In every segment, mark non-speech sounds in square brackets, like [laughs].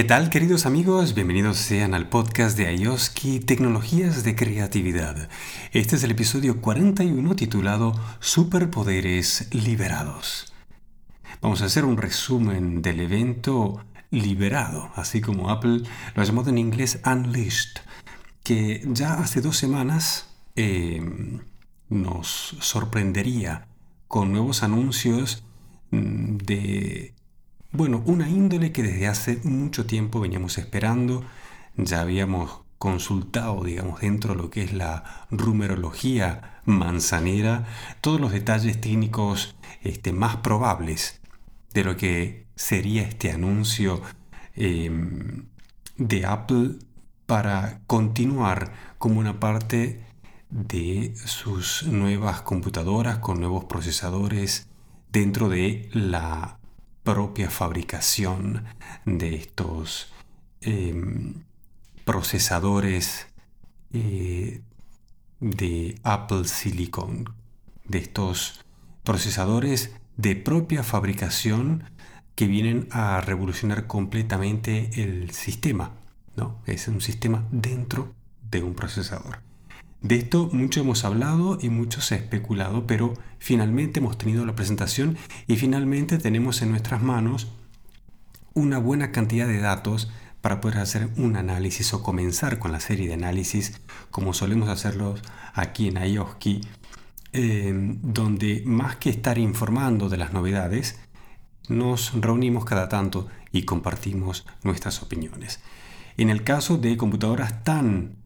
¿Qué tal queridos amigos? Bienvenidos sean al podcast de IOSKI Tecnologías de Creatividad. Este es el episodio 41 titulado Superpoderes Liberados. Vamos a hacer un resumen del evento liberado, así como Apple lo ha llamado en inglés Unleashed, que ya hace dos semanas eh, nos sorprendería con nuevos anuncios mm, de bueno, una índole que desde hace mucho tiempo veníamos esperando, ya habíamos consultado, digamos, dentro de lo que es la rumerología manzanera, todos los detalles técnicos este, más probables de lo que sería este anuncio em, de Apple para continuar como una parte de sus nuevas computadoras con nuevos procesadores dentro de la propia fabricación de estos em, procesadores eh, de Apple Silicon, de estos procesadores de propia fabricación que vienen a revolucionar completamente el sistema. ¿no? Es un sistema dentro de un procesador. De esto mucho hemos hablado y mucho se ha especulado, pero finalmente hemos tenido la presentación y finalmente tenemos en nuestras manos una buena cantidad de datos para poder hacer un análisis o comenzar con la serie de análisis como solemos hacerlo aquí en IOSKI, eh, donde más que estar informando de las novedades, nos reunimos cada tanto y compartimos nuestras opiniones. En el caso de computadoras tan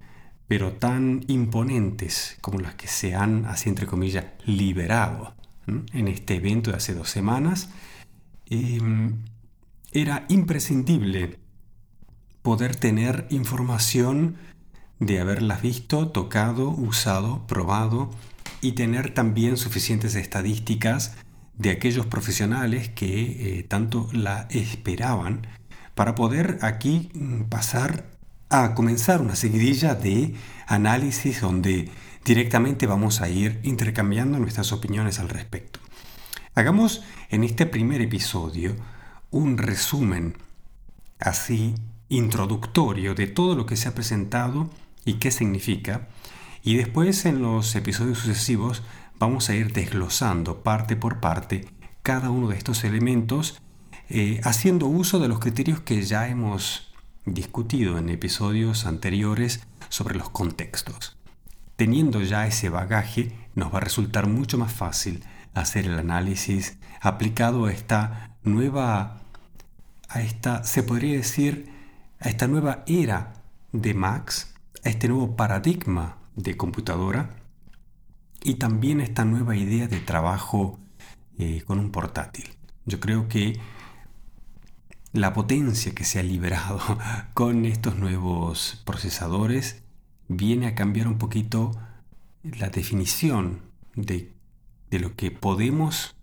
pero tan imponentes como las que se han, así entre comillas, liberado en este evento de hace dos semanas, em, era imprescindible poder tener información de haberlas visto, tocado, usado, probado y tener también suficientes estadísticas de aquellos profesionales que eh, tanto la esperaban para poder aquí mm, pasar a comenzar una seguidilla de análisis donde directamente vamos a ir intercambiando nuestras opiniones al respecto. Hagamos en este primer episodio un resumen así introductorio de todo lo que se ha presentado y qué significa, y después en los episodios sucesivos vamos a ir desglosando parte por parte cada uno de estos elementos, eh, haciendo uso de los criterios que ya hemos discutido en episodios anteriores sobre los contextos. Teniendo ya ese bagaje, nos va a resultar mucho más fácil hacer el análisis aplicado a esta nueva, a esta, se podría decir, a esta nueva era de Max, a este nuevo paradigma de computadora y también a esta nueva idea de trabajo eh, con un portátil. Yo creo que la potencia que se ha liberado [laughs] con estos nuevos procesadores viene a cambiar un poquito la definición de, lo que podemos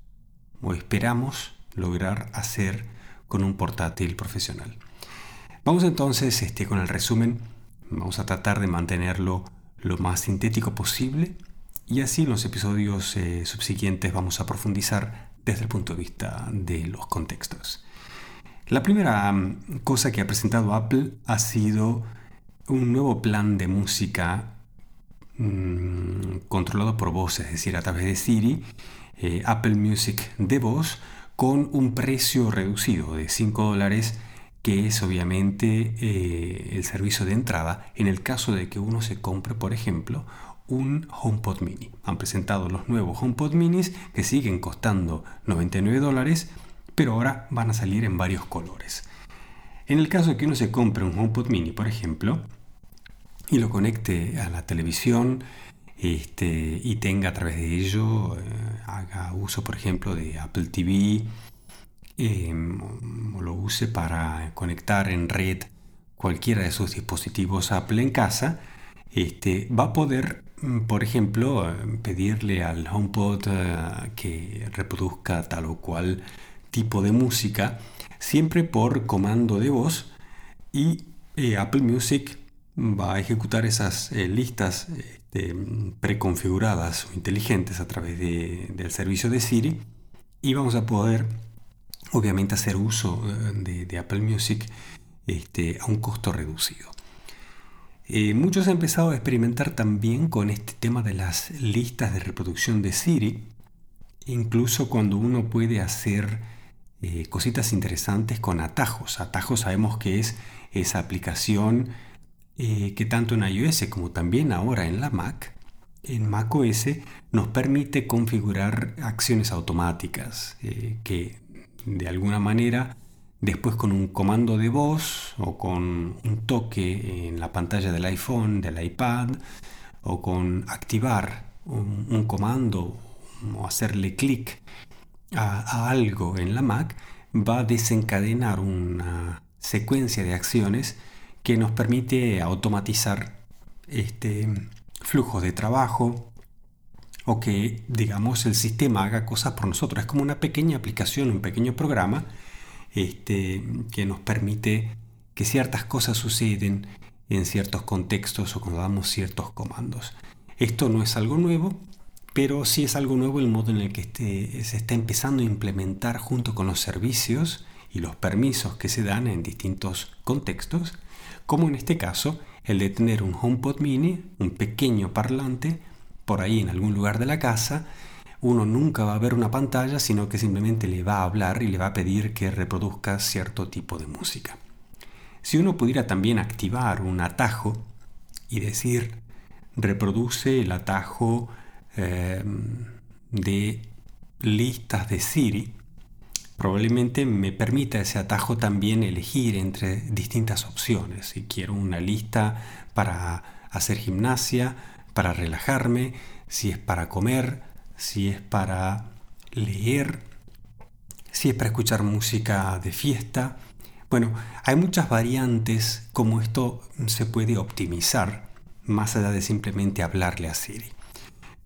o esperamos lograr hacer con un portátil profesional. Vamos entonces este, con el resumen, vamos a tratar de mantenerlo lo más sintético posible y así en los episodios eh, subsiguientes vamos a profundizar desde el punto de vista de los contextos. La primera mm, cosa que ha presentado Apple ha sido un nuevo plan de música mm, controlado por voz, es decir, a través de Siri, eh, Apple Music de voz, con un precio reducido de 5 dólares, que es obviamente eh, el servicio de entrada en el caso de que uno se compre, por ejemplo, un HomePod mini. Han presentado los nuevos HomePod minis que siguen costando 99 dólares pero ahora van a salir en varios colores. En el caso de que uno se compre un HomePod mini, por ejemplo, y lo conecte a la televisión este, y tenga a través de ello, eh, haga uso, por ejemplo, de Apple TV, em, o lo use para conectar en red cualquiera de sus dispositivos Apple en casa, este, va a poder, mm, por ejemplo, pedirle al HomePod eh, que reproduzca tal o cual tipo de música, siempre por comando de voz y eh, Apple Music va a ejecutar esas eh, listas este, preconfiguradas o inteligentes a través del servicio de Siri y vamos a poder obviamente hacer uso eh, de, Apple Music este, a un costo reducido. Eh, muchos han empezado a experimentar también con este tema de las listas de reproducción de Siri, incluso cuando uno puede hacer eh, cositas interesantes con atajos. Atajos sabemos que es esa aplicación eh, que tanto en iOS como también ahora en la Mac, en macOS, nos permite configurar acciones automáticas eh, que de alguna manera después con un comando de voz o con un toque en la pantalla del iPhone, del iPad o con activar un comando o hacerle clic a, algo en la Mac, va a desencadenar una secuencia de acciones que nos permite automatizar este flujo de trabajo o que digamos el sistema haga cosas por nosotros. Es como una pequeña aplicación, un pequeño programa este, que nos permite que ciertas cosas suceden en ciertos contextos o cuando damos ciertos comandos. Esto no es algo nuevo, pero sí es algo nuevo el modo en el que este, se está empezando a implementar junto con los servicios y los permisos que se dan en distintos contextos, como en este caso el de tener un HomePod mini, un pequeño parlante, por ahí en algún lugar de la casa, uno nunca va a ver una pantalla, sino que simplemente le va a hablar y le va a pedir que reproduzca cierto tipo de música. Si uno pudiera también activar un atajo y decir, reproduce el atajo Em, de listas de Siri, probablemente me permita ese atajo también elegir entre distintas opciones. Si quiero una lista para hacer gimnasia, para relajarme, si es para comer, si es para leer, si es para escuchar música de fiesta. Bueno, hay muchas variantes como esto se puede optimizar más allá de simplemente hablarle a Siri.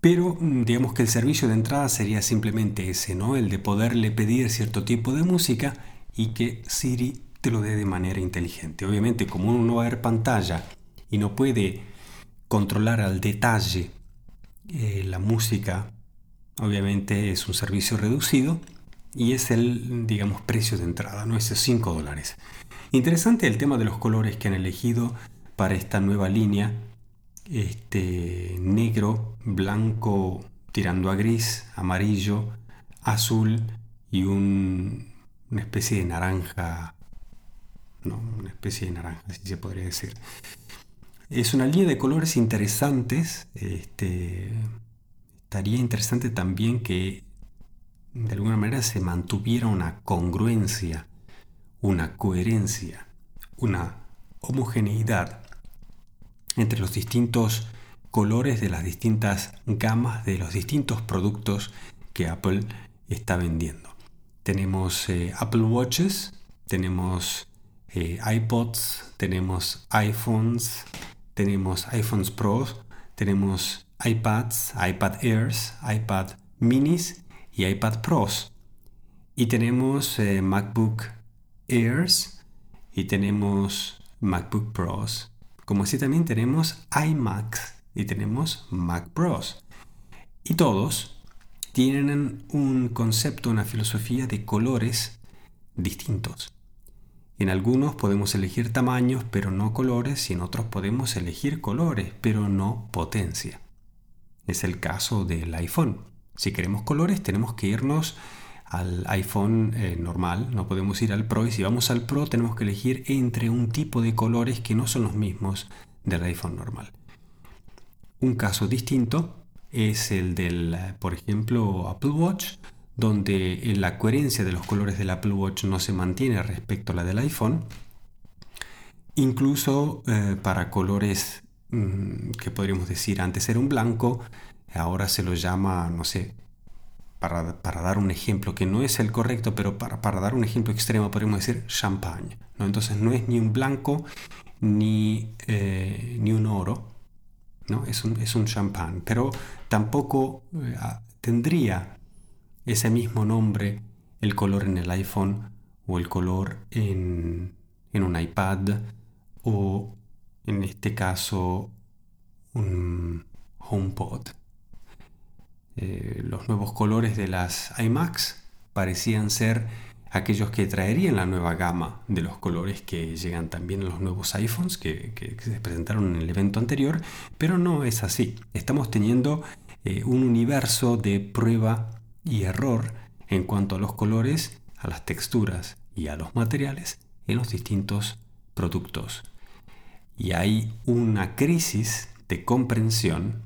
Pero mm, digamos que el servicio de entrada sería simplemente ese, ¿no? El de poderle pedir cierto tipo de música y que Siri te lo dé de manera inteligente. Obviamente, como uno no va a ver pantalla y no puede controlar al detalle eh, la música, obviamente es un servicio reducido y es el, digamos, precio de entrada, ¿no? Esos 5 dólares. Interesante el tema de los colores que han elegido para esta nueva línea este, negro, blanco tirando a gris, amarillo, azul y una especie de naranja, no, una especie de naranja, así se podría decir. Es una línea de colores interesantes. Este, estaría interesante también que de alguna manera se mantuviera una congruencia, una coherencia, una homogeneidad entre los distintos colores de las distintas gamas de los distintos productos que Apple está vendiendo. Tenemos eh, Apple Watches, tenemos eh, iPods, tenemos iPhones, tenemos iPhones Pro, tenemos iPads, iPad Airs, iPad Minis y iPad Pros. Y tenemos eh, MacBook Airs y tenemos MacBook Pros como así también tenemos iMacs y tenemos Mac Bros. Y todos tienen un concepto, una filosofía de colores distintos. En algunos podemos elegir tamaños pero no colores y en otros podemos elegir colores pero no potencia. Es el caso del iPhone. Si queremos colores tenemos que irnos al iPhone eh, normal, no podemos ir al Pro y si vamos al Pro tenemos que elegir entre un tipo de colores que no son los mismos del iPhone normal. Un caso distinto es el del, eh, por ejemplo, Apple Watch, donde la coherencia de los colores del Apple Watch no se mantiene respecto a la del iPhone. Incluso eh, para colores mm, que podríamos decir antes era un blanco, ahora se lo llama, no sé, para, dar un ejemplo que no es el correcto, pero para, dar un ejemplo extremo podemos decir champagne. ¿no? Entonces no es ni un blanco ni, eh, ni un oro, ¿no? es, un, es un champán, pero tampoco eh, tendría ese mismo nombre el color en el iPhone o el color en, en un iPad o en este caso un HomePod. Eh, los nuevos colores de las iMacs parecían ser aquellos que traerían la nueva gama de los colores que llegan también en los nuevos iPhones que, se presentaron en el evento anterior, pero no es así. Estamos teniendo eh, un universo de prueba y error en cuanto a los colores, a las texturas y a los materiales en los distintos productos. Y hay una crisis de comprensión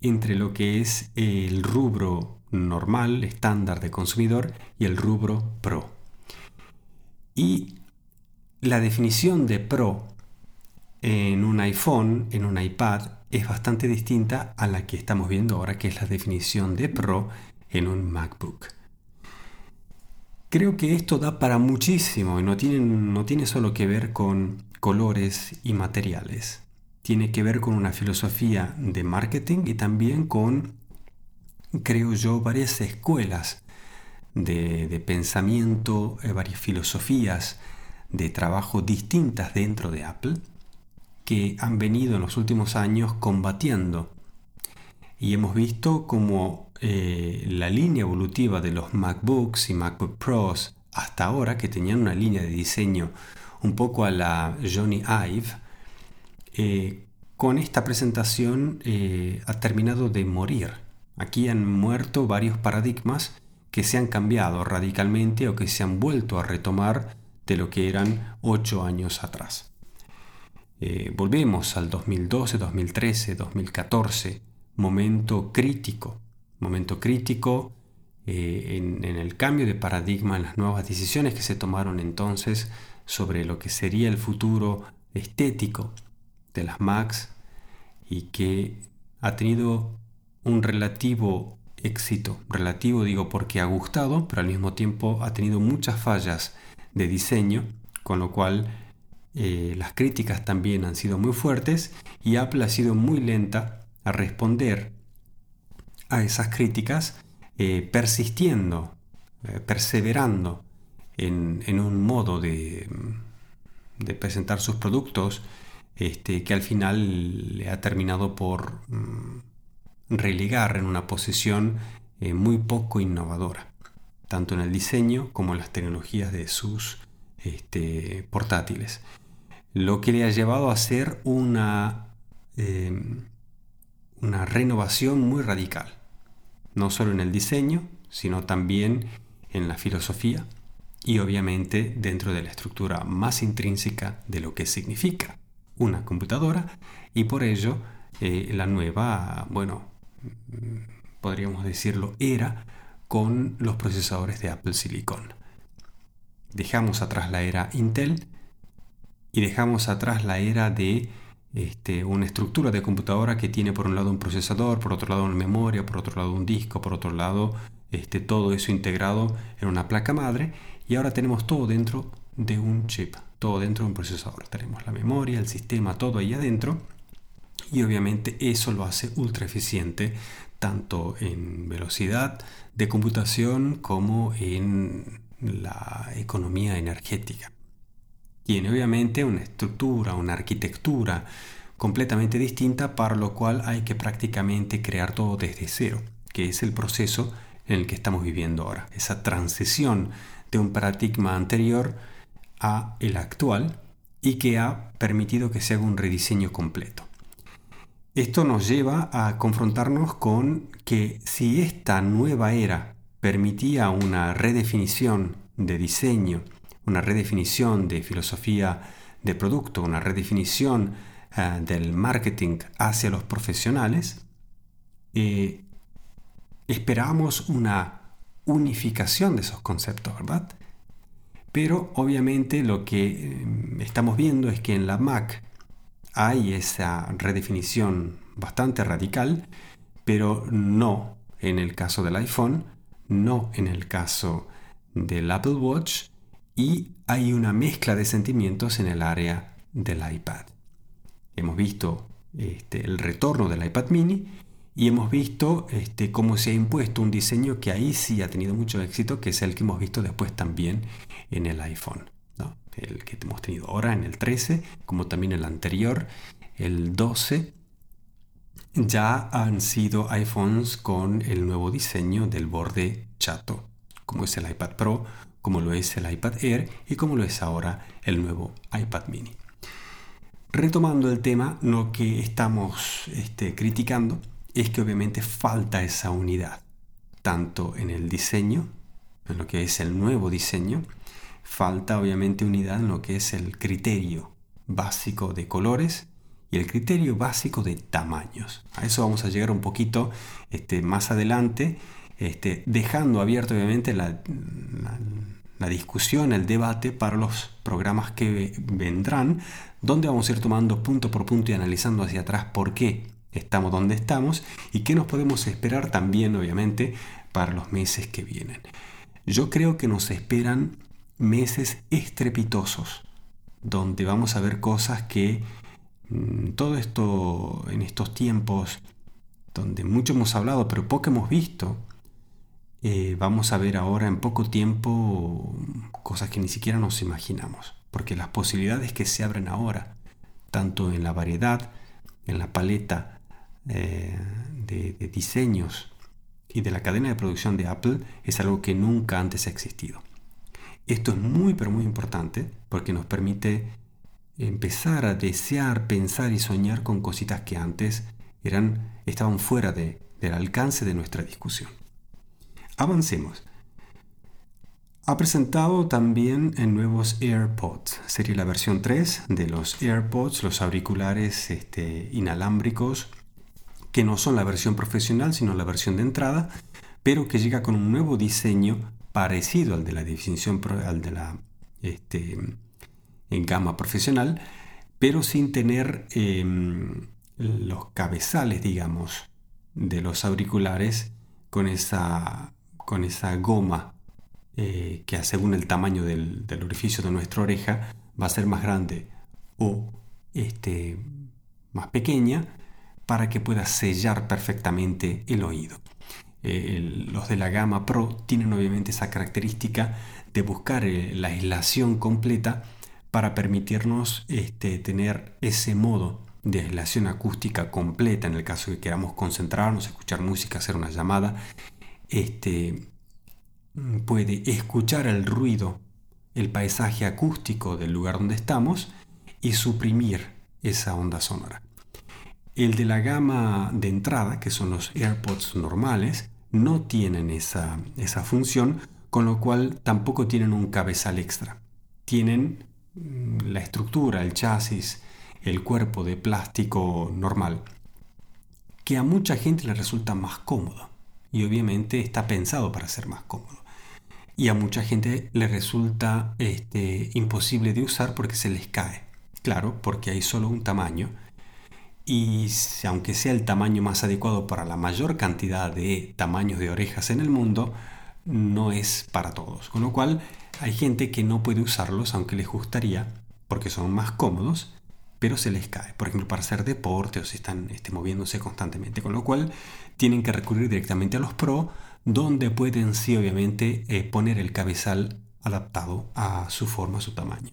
entre lo que es el rubro normal, estándar de consumidor y el rubro Pro. Y la definición de Pro en un iPhone, en un iPad, es bastante distinta a la que estamos viendo ahora, que es la definición de Pro en un MacBook. Creo que esto da para muchísimo y no tiene, no tiene solo que ver con colores y materiales. Tiene que ver con una filosofía de marketing y también con creo yo, varias escuelas de, pensamiento, eh, varias filosofías de trabajo distintas dentro de Apple que han venido en los últimos años combatiendo. Y hemos visto como eh, la línea evolutiva de los MacBooks y MacBook Pros hasta ahora, que tenían una línea de diseño un poco a la Johnny Ive, eh, con esta presentación ha terminado de morir. Aquí han muerto varios paradigmas que se han cambiado radicalmente o que se han vuelto a retomar de lo que eran ocho años atrás. Eh, volvemos al 2012, 2013, 2014, momento crítico, momento crítico eh, en, el cambio de paradigma, en las nuevas decisiones que se tomaron entonces sobre lo que sería el futuro estético de las Macs y que ha tenido un relativo éxito. Relativo digo porque ha gustado, pero al mismo tiempo ha tenido muchas fallas de diseño, con lo cual eh, las críticas también han sido muy fuertes y Apple ha sido muy lenta a responder a esas críticas, eh, persistiendo, eh, perseverando en, un modo de, presentar sus productos este, que al final le ha terminado por... Mm, relegar en una posición eh, muy poco innovadora, tanto en el diseño como en las tecnologías de sus este, portátiles. Lo que le ha llevado a hacer una, em, una renovación muy radical, no solo en el diseño, sino también en la filosofía y obviamente dentro de la estructura más intrínseca de lo que significa una computadora y por ello eh, la nueva, bueno, podríamos decirlo, era con los procesadores de Apple Silicon. Dejamos atrás la era Intel y dejamos atrás la era de este, una estructura de computadora que tiene por un lado un procesador, por otro lado una memoria, por otro lado un disco, por otro lado este, todo eso integrado en una placa madre y ahora tenemos todo dentro de un chip, todo dentro de un procesador. Tenemos la memoria, el sistema, todo ahí adentro y obviamente eso lo hace ultra eficiente tanto en velocidad de computación como en la economía energética. Tiene obviamente una estructura, una arquitectura completamente distinta para lo cual hay que prácticamente crear todo desde cero, que es el proceso en el que estamos viviendo ahora, esa transición de un paradigma anterior a el actual y que ha permitido que se haga un rediseño completo. Esto nos lleva a confrontarnos con que si esta nueva era permitía una redefinición de diseño, una redefinición de filosofía de producto, una redefinición eh, del marketing hacia los profesionales, eh, esperábamos una unificación de esos conceptos, ¿verdad? Pero obviamente lo que eh, estamos viendo es que en la Mac hay esa redefinición bastante radical, pero no en el caso del iPhone, no en el caso del Apple Watch y hay una mezcla de sentimientos en el área del iPad. Hemos visto este, el retorno del iPad mini y hemos visto este, cómo se ha impuesto un diseño que ahí sí ha tenido mucho éxito, que es el que hemos visto después también en el iPhone el que hemos tenido ahora en el 13, como también el anterior, el 12, ya han sido iPhones con el nuevo diseño del borde chato, como es el iPad Pro, como lo es el iPad Air y como lo es ahora el nuevo iPad mini. Retomando el tema, lo que estamos este, criticando es que obviamente falta esa unidad, tanto en el diseño, en lo que es el nuevo diseño, falta obviamente unidad en lo que es el criterio básico de colores y el criterio básico de tamaños. A eso vamos a llegar un poquito este, más adelante, este, dejando abierto obviamente la, la, discusión, el debate para los programas que vendrán, donde vamos a ir tomando punto por punto y analizando hacia atrás por qué estamos donde estamos y qué nos podemos esperar también obviamente para los meses que vienen. Yo creo que nos esperan meses estrepitosos, donde vamos a ver cosas que Mm, todo esto en estos tiempos donde mucho hemos hablado pero poco hemos visto, eh, vamos a ver ahora en poco tiempo cosas que ni siquiera nos imaginamos, porque las posibilidades que se abren ahora, tanto en la variedad, en la paleta de, de diseños y de la cadena de producción de Apple, es algo que nunca antes ha existido. Esto es muy pero muy importante porque nos permite empezar a desear, pensar y soñar con cositas que antes eran, estaban fuera de, del alcance de nuestra discusión. Avancemos. Ha presentado también en nuevos AirPods. Sería la versión 3 de los AirPods, los auriculares este, inalámbricos, que no son la versión profesional, sino la versión de entrada, pero que llega con un nuevo diseño parecido al de la definición, al de la este, en gama profesional, pero sin tener em, los cabezales, digamos, de los auriculares con esa, con esa goma eh, que según el tamaño del, orificio de nuestra oreja va a ser más grande o este, más pequeña para que pueda sellar perfectamente el oído. Eh, los de la gama Pro tienen obviamente esa característica de buscar eh, la aislación completa para permitirnos este, tener ese modo de aislación acústica completa en el caso de que queramos concentrarnos, escuchar música, hacer una llamada, este, puede escuchar el ruido, el paisaje acústico del lugar donde estamos y suprimir esa onda sonora. El de la gama de entrada, que son los AirPods normales, no tienen esa, esa función, con lo cual tampoco tienen un cabezal extra. Tienen Mm, la estructura, el chasis, el cuerpo de plástico normal, que a mucha gente le resulta más cómodo y obviamente está pensado para ser más cómodo. Y a mucha gente le resulta este, imposible de usar porque se les cae. Claro, porque hay solo un tamaño y aunque sea el tamaño más adecuado para la mayor cantidad de tamaños de orejas en el mundo, no es para todos. Con lo cual hay gente que no puede usarlos aunque les gustaría porque son más cómodos, pero se les cae. Por ejemplo, para hacer deporte o si están este, moviéndose constantemente. Con lo cual tienen que recurrir directamente a los Pro, donde pueden sí obviamente eh, poner el cabezal adaptado a su forma, a su tamaño.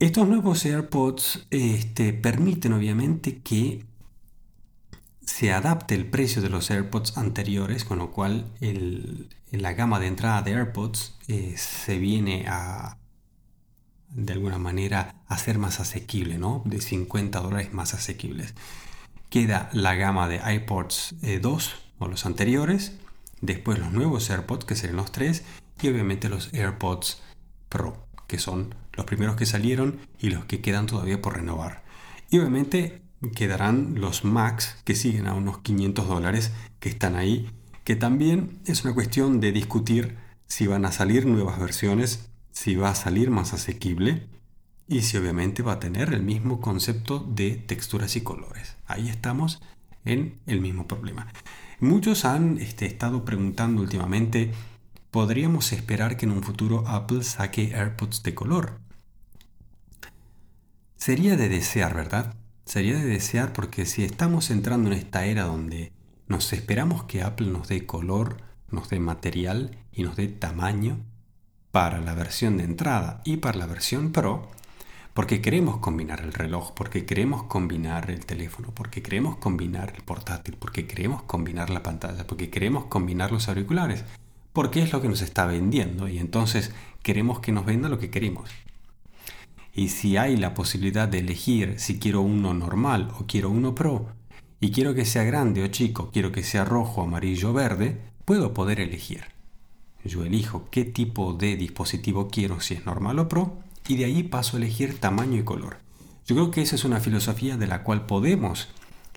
Estos nuevos AirPods este, permiten obviamente que se adapte el precio de los AirPods anteriores, con lo cual la gama de entrada de AirPods eh, se viene a de alguna manera a ser más asequible, ¿no? De 50 dólares más asequibles. Queda la gama de iPods 2 eh, o los anteriores, después los nuevos AirPods que serían los 3 y obviamente los AirPods Pro que son los primeros que salieron y los que quedan todavía por renovar. Y obviamente quedarán los Max que siguen a unos 500 dólares que están ahí, que también es una cuestión de discutir si van a salir nuevas versiones, si va a salir más asequible y si obviamente va a tener el mismo concepto de texturas y colores. Ahí estamos en el mismo problema. Muchos han este, estado preguntando últimamente, ¿podríamos esperar que en un futuro Apple saque AirPods de color? Sería de desear, ¿verdad? Sería de desear porque si estamos entrando en esta era donde nos esperamos que Apple nos dé color, nos dé material y nos dé tamaño para la versión de entrada y para la versión Pro, porque queremos combinar el reloj, porque queremos combinar el teléfono, porque queremos combinar el portátil, porque queremos combinar la pantalla, porque queremos combinar los auriculares, porque es lo que nos está vendiendo y entonces queremos que nos venda lo que queremos. Y si hay la posibilidad de elegir si quiero uno normal o quiero uno pro, y quiero que sea grande o chico, quiero que sea rojo, amarillo o verde, puedo poder elegir. Yo elijo qué tipo de dispositivo quiero, si es normal o pro, y de ahí paso a elegir tamaño y color. Yo creo que esa es una filosofía de la cual podemos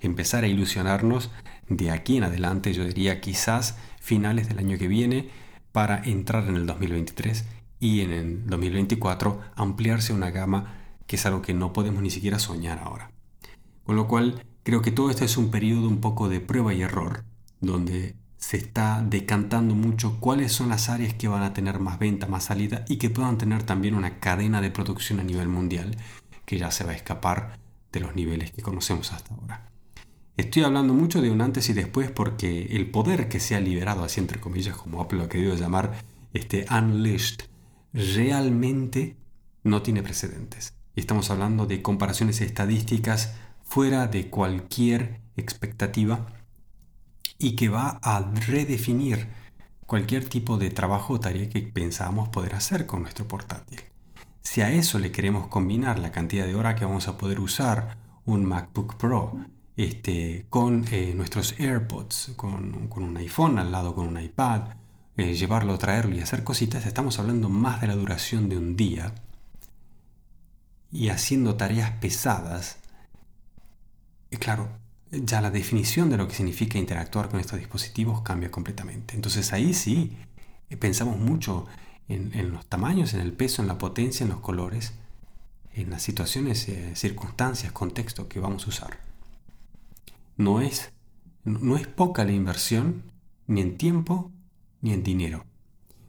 empezar a ilusionarnos de aquí en adelante, yo diría quizás finales del año que viene, para entrar en el 2023 y en el 2024 ampliarse una gama que es algo que no podemos ni siquiera soñar ahora. Con lo cual, creo que todo esto es un periodo un poco de prueba y error, donde se está decantando mucho cuáles son las áreas que van a tener más venta, más salida y que puedan tener también una cadena de producción a nivel mundial que ya se va a escapar de los niveles que conocemos hasta ahora. Estoy hablando mucho de un antes y después porque el poder que se ha liberado, así entre comillas, como Apple lo ha querido llamar, este unleashed, realmente no tiene precedentes. Y estamos hablando de comparaciones estadísticas fuera de cualquier expectativa y que va a redefinir cualquier tipo de trabajo o tarea que pensábamos poder hacer con nuestro portátil. Si a eso le queremos combinar la cantidad de hora que vamos a poder usar un MacBook Pro este, con eh, nuestros AirPods, con, un iPhone al lado, con un iPad, eh, llevarlo, traerlo y hacer cositas, estamos hablando más de la duración de un día y haciendo tareas pesadas. Y claro, ya la definición de lo que significa interactuar con estos dispositivos cambia completamente. Entonces ahí sí eh, pensamos mucho en, los tamaños, en el peso, en la potencia, en los colores, en las situaciones, eh, circunstancias, contexto que vamos a usar. No es, no es poca la inversión, ni en tiempo, ni en dinero.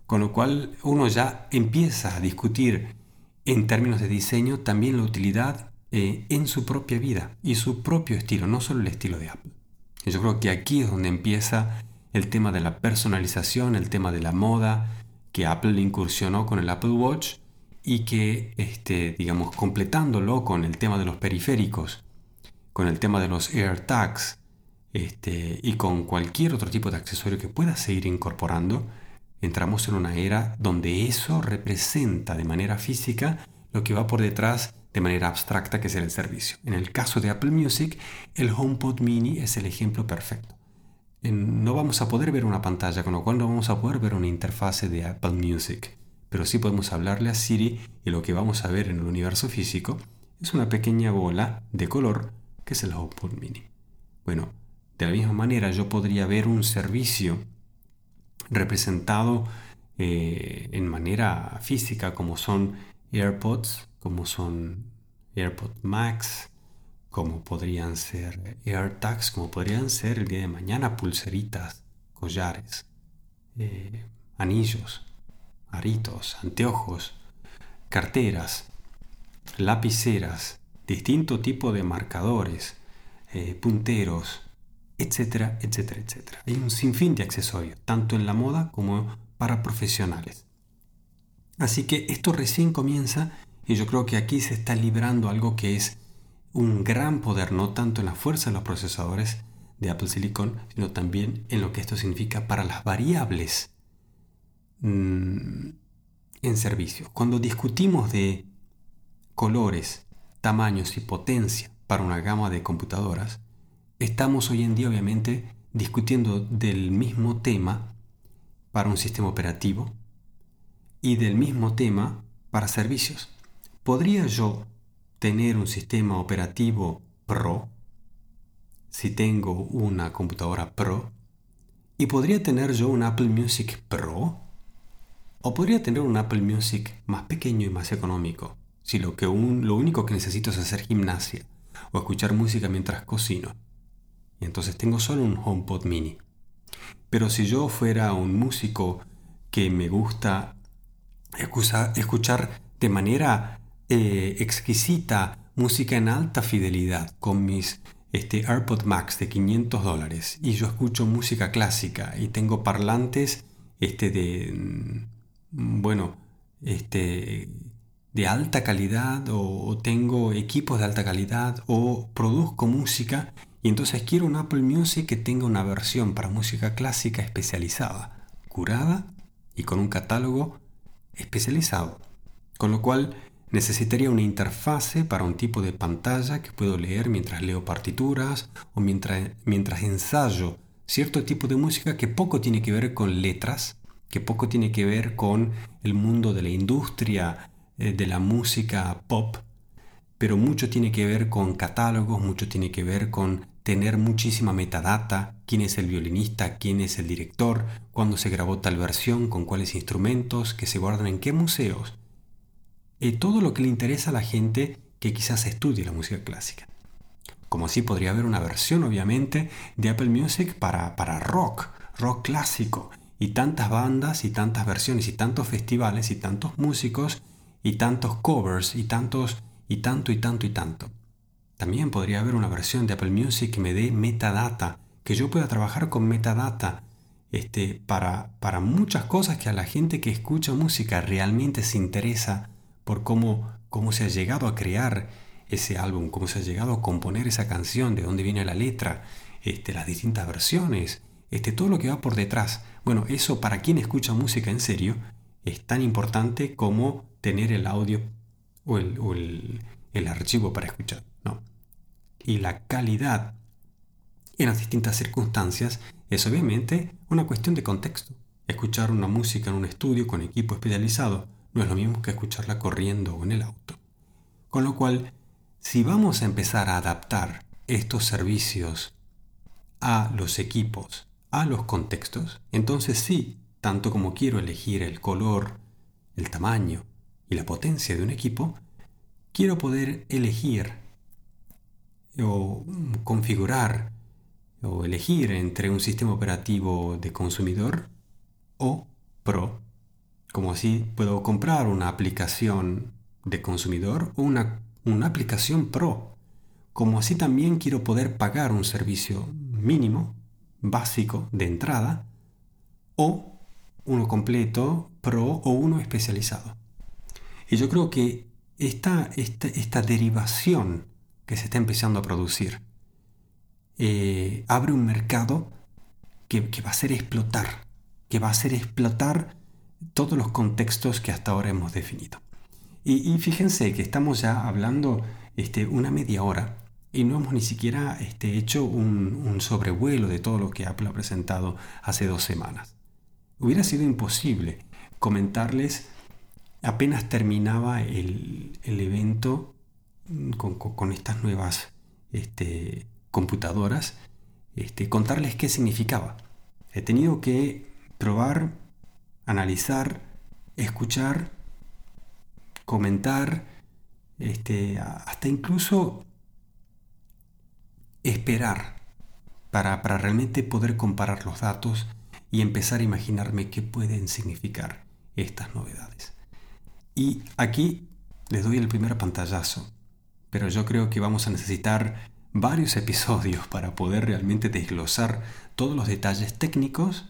Con lo cual uno ya empieza a discutir en términos de diseño también la utilidad eh, en su propia vida y su propio estilo, no solo el estilo de Apple. yo creo que aquí es donde empieza el tema de la personalización, el tema de la moda, que Apple incursionó con el Apple Watch y que, este, digamos, completándolo con el tema de los periféricos, con el tema de los AirTags este, y con cualquier otro tipo de accesorio que pueda seguir incorporando, entramos en una era donde eso representa de manera física lo que va por detrás de manera abstracta que es el servicio. En el caso de Apple Music, el HomePod mini es el ejemplo perfecto. No vamos a poder ver una pantalla, con lo cual no vamos a poder ver una interfase de Apple Music, pero sí podemos hablarle a Siri y lo que vamos a ver en el universo físico es una pequeña bola de color que es el HomePod mini. Bueno, de la misma manera yo podría ver un servicio representado eh, en manera física como son AirPods como son AirPod Max, como podrían ser AirTags, como podrían ser el día de mañana pulseritas, collares, eh, anillos, aritos, anteojos, carteras, lapiceras, distinto tipo de marcadores, eh, punteros, etcétera, etcétera, etcétera. Hay un sinfín de accesorios, tanto en la moda como para profesionales. Así que esto recién comienza y yo creo que aquí se está librando algo que es un gran poder, no tanto en la fuerza de los procesadores de Apple Silicon, sino también en lo que esto significa para las variables mm, en servicio. Cuando discutimos de colores, tamaños y potencia para una gama de computadoras, estamos hoy en día obviamente discutiendo del mismo tema para un sistema operativo y del mismo tema para servicios. ¿Podría yo tener un sistema operativo Pro si tengo una computadora Pro? ¿Y podría tener yo un Apple Music Pro? ¿O podría tener un Apple Music más pequeño y más económico si lo, que lo único que necesito es hacer gimnasia o escuchar música mientras cocino? Y entonces tengo solo un HomePod mini. Pero si yo fuera un músico que me gusta escuchar de manera eh, exquisita música en alta fidelidad con mis este, AirPod Max de 500 dólares y yo escucho música clásica y tengo parlantes este, de, mm, bueno, este, de alta calidad o, tengo equipos de alta calidad o produzco música y entonces quiero un Apple Music que tenga una versión para música clásica especializada, curada y con un catálogo especializado, con lo cual necesitaría una interfase para un tipo de pantalla que puedo leer mientras leo partituras o mientras, mientras ensayo cierto tipo de música que poco tiene que ver con letras, que poco tiene que ver con el mundo de la industria eh, de la música pop, pero mucho tiene que ver con catálogos, mucho tiene que ver con tener muchísima metadata, quién es el violinista, quién es el director, cuándo se grabó tal versión, con cuáles instrumentos, que se guardan en qué museos. Y todo lo que le interesa a la gente que quizás estudie la música clásica. Como así podría haber una versión, obviamente, de Apple Music para, para rock, rock clásico, y tantas bandas y tantas versiones y tantos festivales y tantos músicos y tantos covers y tantos y tanto y tanto y tanto. También podría haber una versión de Apple Music que me dé metadata, que yo pueda trabajar con metadata este, para, para muchas cosas que a la gente que escucha música realmente se interesa por cómo, cómo se ha llegado a crear ese álbum, cómo se ha llegado a componer esa canción, de dónde viene la letra, este, las distintas versiones, este, todo lo que va por detrás. Bueno, eso para quien escucha música en serio es tan importante como tener el audio o el, el, archivo para escuchar. ¿No? Y la calidad en las distintas circunstancias es obviamente una cuestión de contexto. Escuchar una música en un estudio con equipo especializado no es lo mismo que escucharla corriendo o en el auto. Con lo cual, si vamos a empezar a adaptar estos servicios a los equipos, a los contextos, entonces sí, tanto como quiero elegir el color, el tamaño y la potencia de un equipo, quiero poder elegir o configurar o elegir entre un sistema operativo de consumidor o pro, como así puedo comprar una aplicación de consumidor o una una aplicación pro, como así también quiero poder pagar un servicio mínimo, básico, de entrada, o uno completo, pro o uno especializado. Y yo creo que esta, esta, derivación que se está empezando a producir eh, abre un mercado que, va a hacer explotar, que va a hacer explotar todos los contextos que hasta ahora hemos definido. Y, fíjense que estamos ya hablando este, una media hora y no hemos ni siquiera este, hecho un, sobrevuelo de todo lo que Apple ha presentado hace dos semanas. Hubiera sido imposible comentarles apenas terminaba el, evento con, estas nuevas este, computadoras, este, contarles qué significaba. He tenido que probar, analizar, escuchar comentar, este, hasta incluso esperar para, para realmente poder comparar los datos y empezar a imaginarme qué pueden significar estas novedades. Y aquí les doy el primer pantallazo, pero yo creo que vamos a necesitar varios episodios [laughs] para poder realmente desglosar todos los detalles técnicos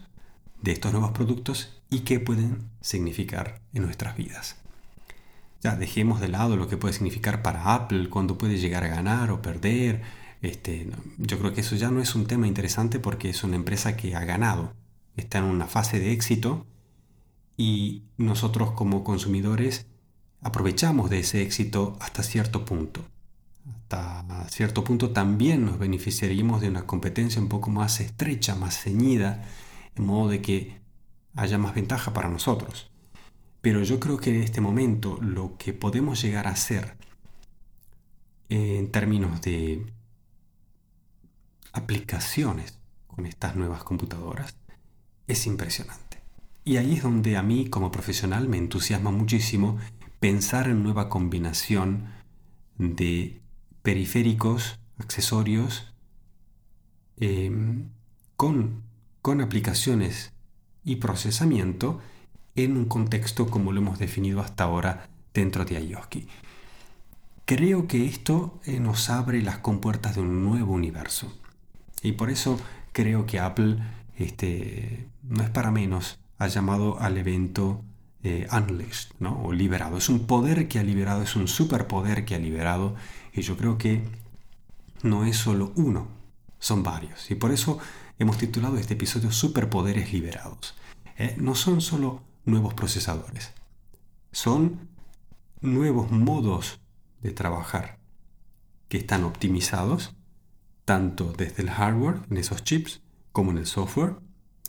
de estos nuevos productos y qué pueden significar en nuestras vidas. Ya dejemos de lado lo que puede significar para Apple, cuando puede llegar a ganar o perder. Este, yo creo que eso ya no es un tema interesante porque es una empresa que ha ganado, está en una fase de éxito y nosotros como consumidores aprovechamos de ese éxito hasta cierto punto. Hasta cierto punto también nos beneficiaríamos de una competencia un poco más estrecha, más ceñida, en modo de que haya más ventaja para nosotros. Pero yo creo que en este momento lo que podemos llegar a hacer en términos de aplicaciones con estas nuevas computadoras es impresionante. Y ahí es donde a mí como profesional me entusiasma muchísimo pensar en nueva combinación de periféricos, accesorios, em, con, con aplicaciones y procesamiento en un contexto como lo hemos definido hasta ahora dentro de Ayoski. Creo que esto eh, nos abre las compuertas de un nuevo universo. Y por eso creo que Apple, este, no es para menos, ha llamado al evento Unleashed, ¿no? o liberado. Es un poder que ha liberado, es un superpoder que ha liberado. Y yo creo que no es solo uno, son varios. Y por eso hemos titulado este episodio Superpoderes liberados. ¿eh? no son solo nuevos procesadores. Son nuevos modos de trabajar que están optimizados tanto desde el hardware, en esos chips, como en el software,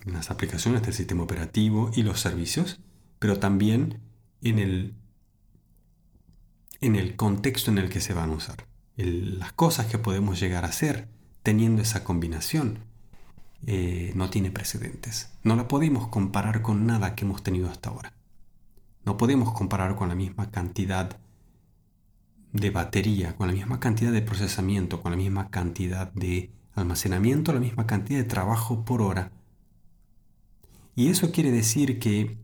en las aplicaciones del sistema operativo y los servicios, pero también en el, en el contexto en el que se van a usar. las cosas que podemos llegar a hacer teniendo esa combinación eh, no tiene precedentes. No la podemos comparar con nada que hemos tenido hasta ahora. No podemos comparar con la misma cantidad de batería, con la misma cantidad de procesamiento, con la misma cantidad de almacenamiento, la misma cantidad de trabajo por hora. Y eso quiere decir que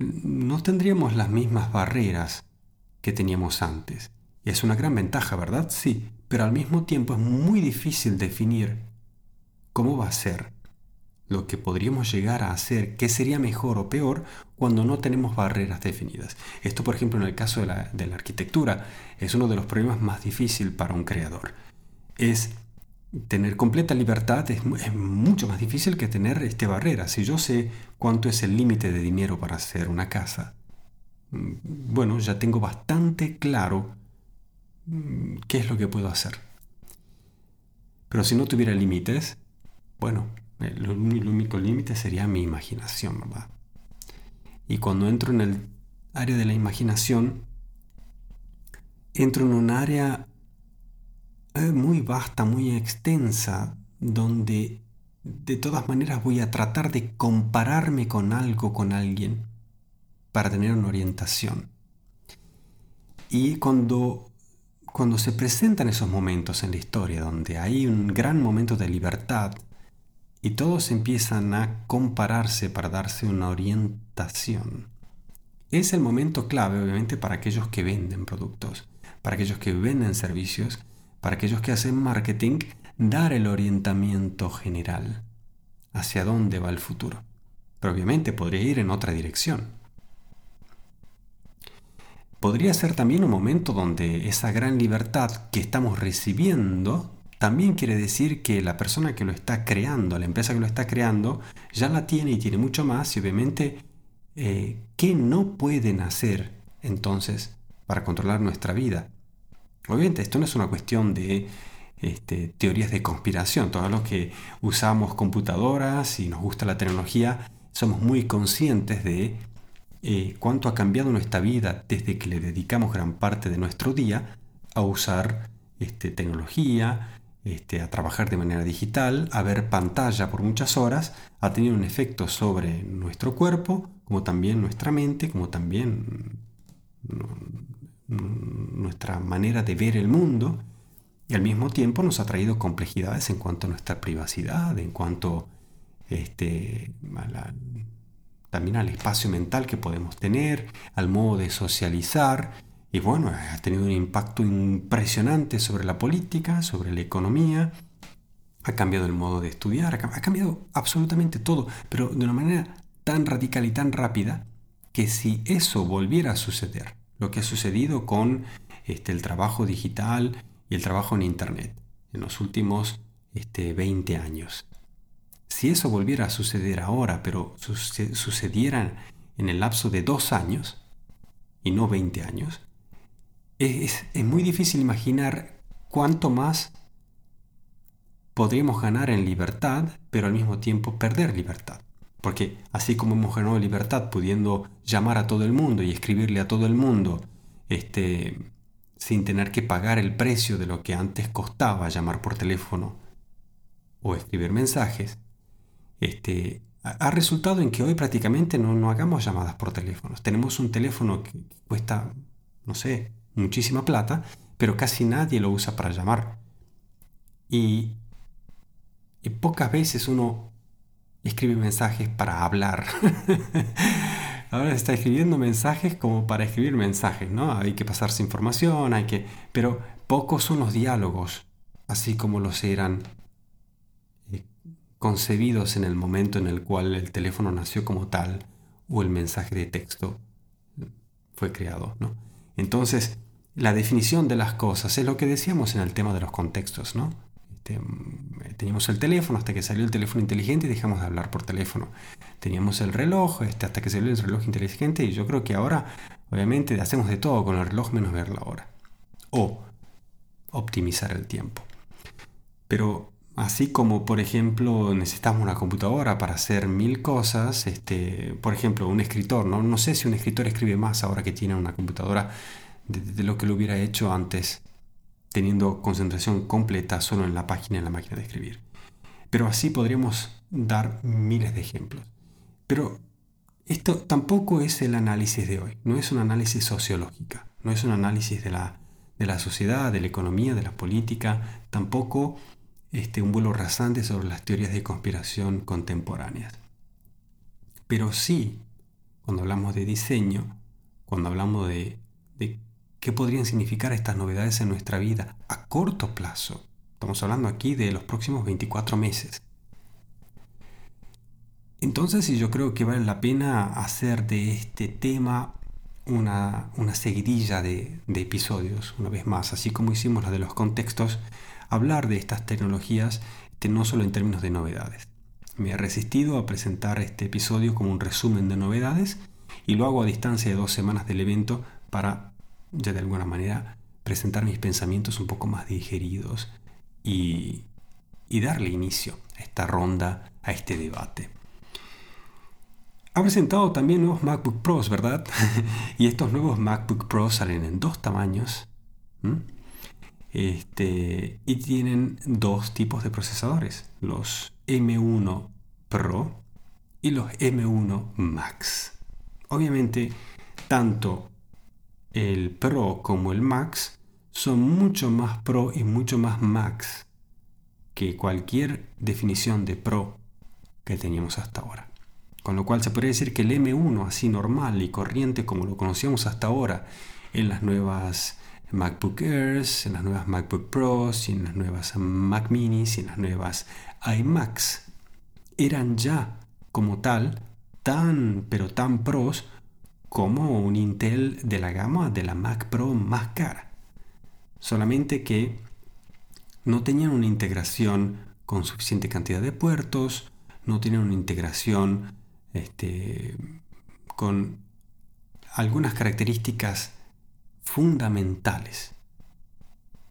no tendríamos las mismas barreras que teníamos antes. Y es una gran ventaja, ¿verdad? Sí, pero al mismo tiempo es muy difícil definir cómo va a ser lo que podríamos llegar a hacer, qué sería mejor o peor cuando no tenemos barreras definidas. Esto, por ejemplo, en el caso de la, arquitectura, es uno de los problemas más difíciles para un creador. Es tener completa libertad es, mucho más difícil que tener este barrera. Si yo sé cuánto es el límite de dinero para hacer una casa, mm, bueno, ya tengo bastante claro mm, qué es lo que puedo hacer. Pero si no tuviera límites, bueno, el, único límite sería mi imaginación, ¿verdad? Y cuando entro en el área de la imaginación, entro en un área muy vasta, muy extensa, donde de todas maneras voy a tratar de compararme con algo, con alguien, para tener una orientación. Y cuando, cuando se presentan esos momentos en la historia, donde hay un gran momento de libertad, y todos empiezan a compararse para darse una orientación. Es el momento clave, obviamente, para aquellos que venden productos, para aquellos que venden servicios, para aquellos que hacen marketing, dar el orientamiento general hacia dónde va el futuro. Pero obviamente podría ir en otra dirección. Podría ser también un momento donde esa gran libertad que estamos recibiendo también quiere decir que la persona que lo está creando, la empresa que lo está creando, ya la tiene y tiene mucho más y obviamente, eh, ¿qué no pueden hacer entonces para controlar nuestra vida? Obviamente esto no es una cuestión de este, teorías de conspiración. Todos los que usamos computadoras y nos gusta la tecnología, somos muy conscientes de eh, cuánto ha cambiado nuestra vida desde que le dedicamos gran parte de nuestro día a usar este, tecnología, este, a trabajar de manera digital, a ver pantalla por muchas horas, ha tenido un efecto sobre nuestro cuerpo, como también nuestra mente, como también nuestra manera de ver el mundo, y al mismo tiempo nos ha traído complejidades en cuanto a nuestra privacidad, en cuanto este, también al espacio mental que podemos tener, al modo de socializar, y bueno, ha tenido un impacto impresionante sobre la política, sobre la economía, ha cambiado el modo de estudiar, ha cambiado absolutamente todo, pero de una manera tan radical y tan rápida que si eso volviera a suceder, lo que ha sucedido con este, el trabajo digital y el trabajo en Internet en los últimos este, 20 años, si eso volviera a suceder ahora, pero sucediera en el lapso de dos años y no 20 años, es, muy difícil imaginar cuánto más podríamos ganar en libertad, pero al mismo tiempo perder libertad. Porque así como hemos ganado libertad pudiendo llamar a todo el mundo y escribirle a todo el mundo, este, sin tener que pagar el precio de lo que antes costaba llamar por teléfono o escribir mensajes, este, ha resultado en que hoy prácticamente no, no hagamos llamadas por teléfono. Tenemos un teléfono que cuesta, no sé, muchísima plata, pero casi nadie lo usa para llamar. Y, y pocas veces uno escribe mensajes para hablar. [laughs] Ahora está escribiendo mensajes como para escribir mensajes, ¿no? Hay que pasarse información, hay que... Pero pocos son los diálogos, así como los eran eh, concebidos en el momento en el cual el teléfono nació como tal o el mensaje de texto fue creado, ¿no? Entonces, la definición de las cosas es lo que decíamos en el tema de los contextos, ¿no? Este, teníamos el teléfono hasta que salió el teléfono inteligente y dejamos de hablar por teléfono. Teníamos el reloj este, hasta que salió el reloj inteligente y yo creo que ahora, obviamente, hacemos de todo con el reloj menos ver la hora. O optimizar el tiempo. Pero así como, por ejemplo, necesitamos una computadora para hacer mil cosas, este, por ejemplo, un escritor, ¿no? no sé si un escritor escribe más ahora que tiene una computadora de, lo que lo hubiera hecho antes, teniendo concentración completa solo en la página, en la máquina de escribir. Pero así podríamos dar miles de ejemplos. Pero esto tampoco es el análisis de hoy, no es un análisis sociológico, no es un análisis de la, de la sociedad, de la economía, de la política, tampoco este, un vuelo rasante sobre las teorías de conspiración contemporáneas. Pero sí, cuando hablamos de diseño, cuando hablamos de, de qué podrían significar estas novedades en nuestra vida a corto plazo, estamos hablando aquí de los próximos 24 meses. Entonces yo creo que vale la pena hacer de este tema una, seguidilla de, episodios, una vez más, así como hicimos la de los contextos, hablar de estas tecnologías no solo en términos de novedades. Me he resistido a presentar este episodio como un resumen de novedades y lo hago a distancia de dos semanas del evento para, ya de alguna manera, presentar mis pensamientos un poco más digeridos y, darle inicio a esta ronda, a este debate. Ha presentado también nuevos MacBook Pros, ¿verdad? [laughs] y estos nuevos MacBook Pros salen en dos tamaños. Este, y tienen dos tipos de procesadores, los M1 Pro y los M1 Max. Obviamente, tanto el Pro como el Max son mucho más Pro y mucho más Max que cualquier definición de Pro que teníamos hasta ahora. Con lo cual se podría decir que el M1 así normal y corriente como lo conocíamos hasta ahora en las nuevas MacBook Airs, en las nuevas MacBook Pros, y en las nuevas Mac Minis y en las nuevas iMacs. Eran ya como tal tan pero tan pros como un Intel de la gama de la Mac Pro más cara. Solamente que no tenían una integración con suficiente cantidad de puertos, no tenían una integración este, con algunas características fundamentales,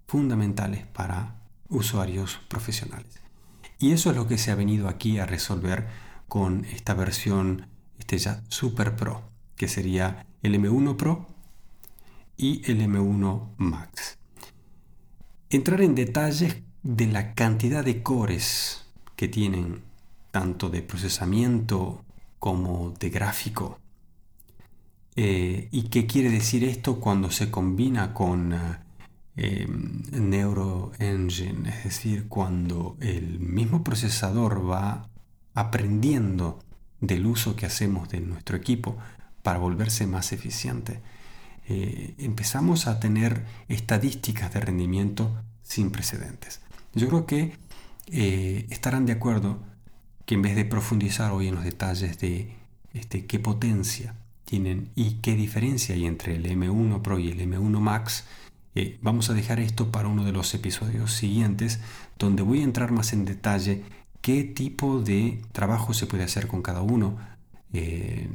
fundamentales para usuarios profesionales. Y eso es lo que se ha venido aquí a resolver con esta versión este ya Super Pro, que sería el M1 Pro y el M1 Max. Entrar en detalles de la cantidad de cores que tienen, tanto de procesamiento como de gráfico, eh, ¿Y qué quiere decir esto cuando se combina con eh, Neuro Engine? Es decir, cuando el mismo procesador va aprendiendo del uso que hacemos de nuestro equipo para volverse más eficiente. Eh, empezamos a tener estadísticas de rendimiento sin precedentes. Yo creo que estarán de acuerdo que en vez de profundizar hoy en los detalles de este, qué potencia tienen y qué diferencia hay entre el M1 Pro y el M1 Max, eh, vamos a dejar esto para uno de los episodios siguientes, donde voy a entrar más en detalle qué tipo de trabajo se puede hacer con cada uno. Eh,